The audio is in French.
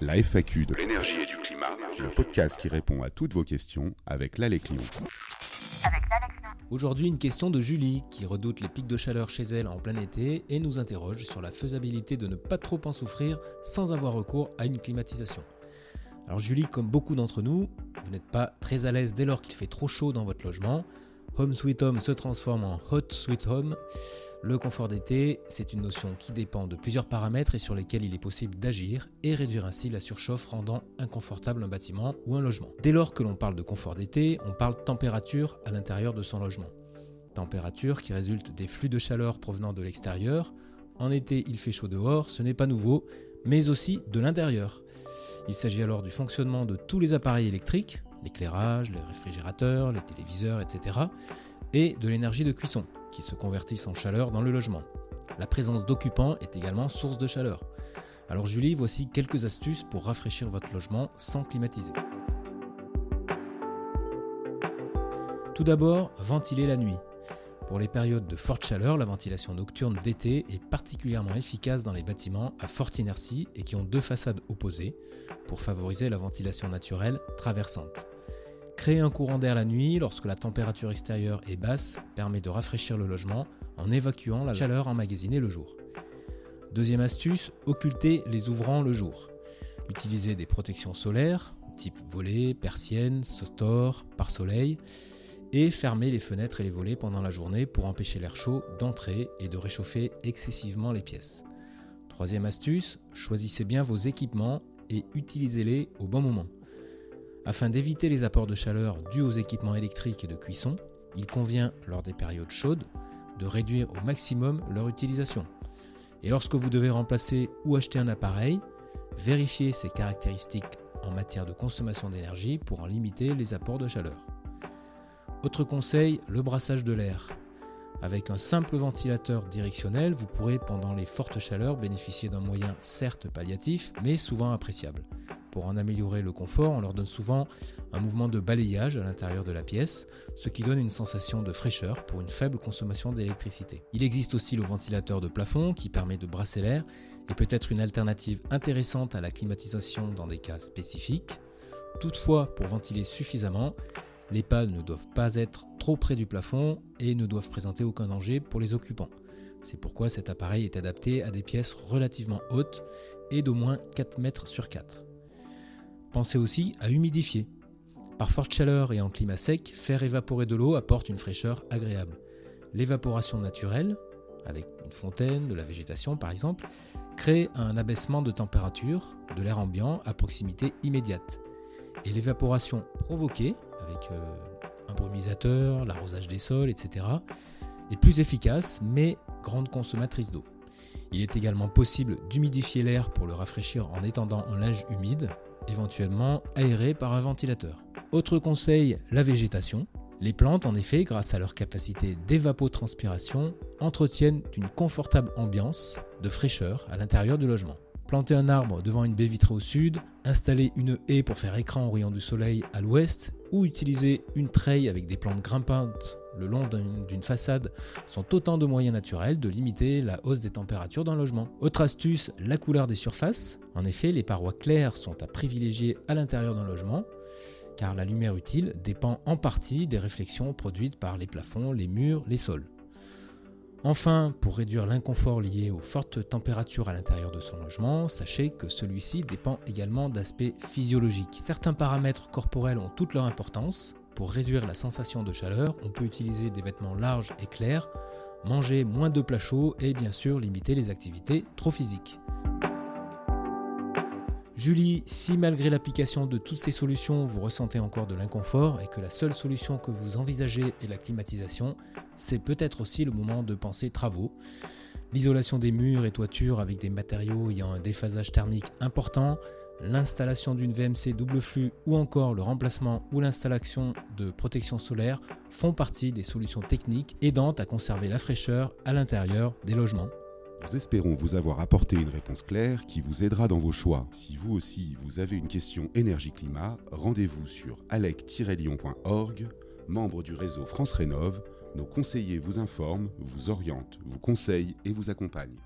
La FAQ de l'énergie et du climat, le podcast qui répond à toutes vos questions avec l'Alex Aujourd'hui, une question de Julie qui redoute les pics de chaleur chez elle en plein été et nous interroge sur la faisabilité de ne pas trop en souffrir sans avoir recours à une climatisation. Alors Julie, comme beaucoup d'entre nous, vous n'êtes pas très à l'aise dès lors qu'il fait trop chaud dans votre logement. Home Sweet Home se transforme en Hot Sweet Home. Le confort d'été, c'est une notion qui dépend de plusieurs paramètres et sur lesquels il est possible d'agir et réduire ainsi la surchauffe rendant inconfortable un bâtiment ou un logement. Dès lors que l'on parle de confort d'été, on parle température à l'intérieur de son logement. Température qui résulte des flux de chaleur provenant de l'extérieur. En été, il fait chaud dehors, ce n'est pas nouveau, mais aussi de l'intérieur. Il s'agit alors du fonctionnement de tous les appareils électriques, l'éclairage, les réfrigérateurs, les téléviseurs, etc. et de l'énergie de cuisson, qui se convertissent en chaleur dans le logement. La présence d'occupants est également source de chaleur. Alors Julie, voici quelques astuces pour rafraîchir votre logement sans climatiser. Tout d'abord, ventiler la nuit. Pour les périodes de forte chaleur, la ventilation nocturne d'été est particulièrement efficace dans les bâtiments à forte inertie et qui ont deux façades opposées pour favoriser la ventilation naturelle traversante. Créer un courant d'air la nuit lorsque la température extérieure est basse permet de rafraîchir le logement en évacuant la chaleur emmagasinée le jour. Deuxième astuce, occulter les ouvrants le jour. Utilisez des protections solaires, type volets, persiennes, stores, pare-soleil, et fermez les fenêtres et les volets pendant la journée pour empêcher l'air chaud d'entrer et de réchauffer excessivement les pièces. Troisième astuce, choisissez bien vos équipements et utilisez-les au bon moment. Afin d'éviter les apports de chaleur dus aux équipements électriques et de cuisson, il convient, lors des périodes chaudes, de réduire au maximum leur utilisation. Et lorsque vous devez remplacer ou acheter un appareil, vérifiez ses caractéristiques en matière de consommation d'énergie pour en limiter les apports de chaleur. Autre conseil, le brassage de l'air. Avec un simple ventilateur directionnel, vous pourrez pendant les fortes chaleurs bénéficier d'un moyen certes palliatif, mais souvent appréciable. Pour en améliorer le confort, on leur donne souvent un mouvement de balayage à l'intérieur de la pièce, ce qui donne une sensation de fraîcheur pour une faible consommation d'électricité. Il existe aussi le ventilateur de plafond qui permet de brasser l'air et peut être une alternative intéressante à la climatisation dans des cas spécifiques. Toutefois, pour ventiler suffisamment, les pales ne doivent pas être trop près du plafond et ne doivent présenter aucun danger pour les occupants. C'est pourquoi cet appareil est adapté à des pièces relativement hautes et d'au moins 4 mètres sur 4. Pensez aussi à humidifier. Par forte chaleur et en climat sec, faire évaporer de l'eau apporte une fraîcheur agréable. L'évaporation naturelle, avec une fontaine, de la végétation par exemple, crée un abaissement de température de l'air ambiant à proximité immédiate. Et l'évaporation provoquée avec euh, un brumisateur, l'arrosage des sols, etc., est plus efficace mais grande consommatrice d'eau. Il est également possible d'humidifier l'air pour le rafraîchir en étendant un linge humide, éventuellement aéré par un ventilateur. Autre conseil, la végétation. Les plantes, en effet, grâce à leur capacité d'évapotranspiration, entretiennent une confortable ambiance de fraîcheur à l'intérieur du logement planter un arbre devant une baie vitrée au sud, installer une haie pour faire écran au rayon du soleil à l'ouest, ou utiliser une treille avec des plantes grimpantes le long d'une façade sont autant de moyens naturels de limiter la hausse des températures le logement. Autre astuce, la couleur des surfaces. En effet, les parois claires sont à privilégier à l'intérieur d'un logement, car la lumière utile dépend en partie des réflexions produites par les plafonds, les murs, les sols. Enfin, pour réduire l'inconfort lié aux fortes températures à l'intérieur de son logement, sachez que celui-ci dépend également d'aspects physiologiques. Certains paramètres corporels ont toute leur importance. Pour réduire la sensation de chaleur, on peut utiliser des vêtements larges et clairs, manger moins de plats chauds et bien sûr limiter les activités trop physiques. Julie, si malgré l'application de toutes ces solutions, vous ressentez encore de l'inconfort et que la seule solution que vous envisagez est la climatisation, c'est peut-être aussi le moment de penser travaux. L'isolation des murs et toitures avec des matériaux ayant un déphasage thermique important, l'installation d'une VMC double flux ou encore le remplacement ou l'installation de protection solaire font partie des solutions techniques aidant à conserver la fraîcheur à l'intérieur des logements. Nous espérons vous avoir apporté une réponse claire qui vous aidera dans vos choix. Si vous aussi vous avez une question énergie-climat, rendez-vous sur alec-lyon.org, membre du réseau France Rénov. Nos conseillers vous informent, vous orientent, vous conseillent et vous accompagnent.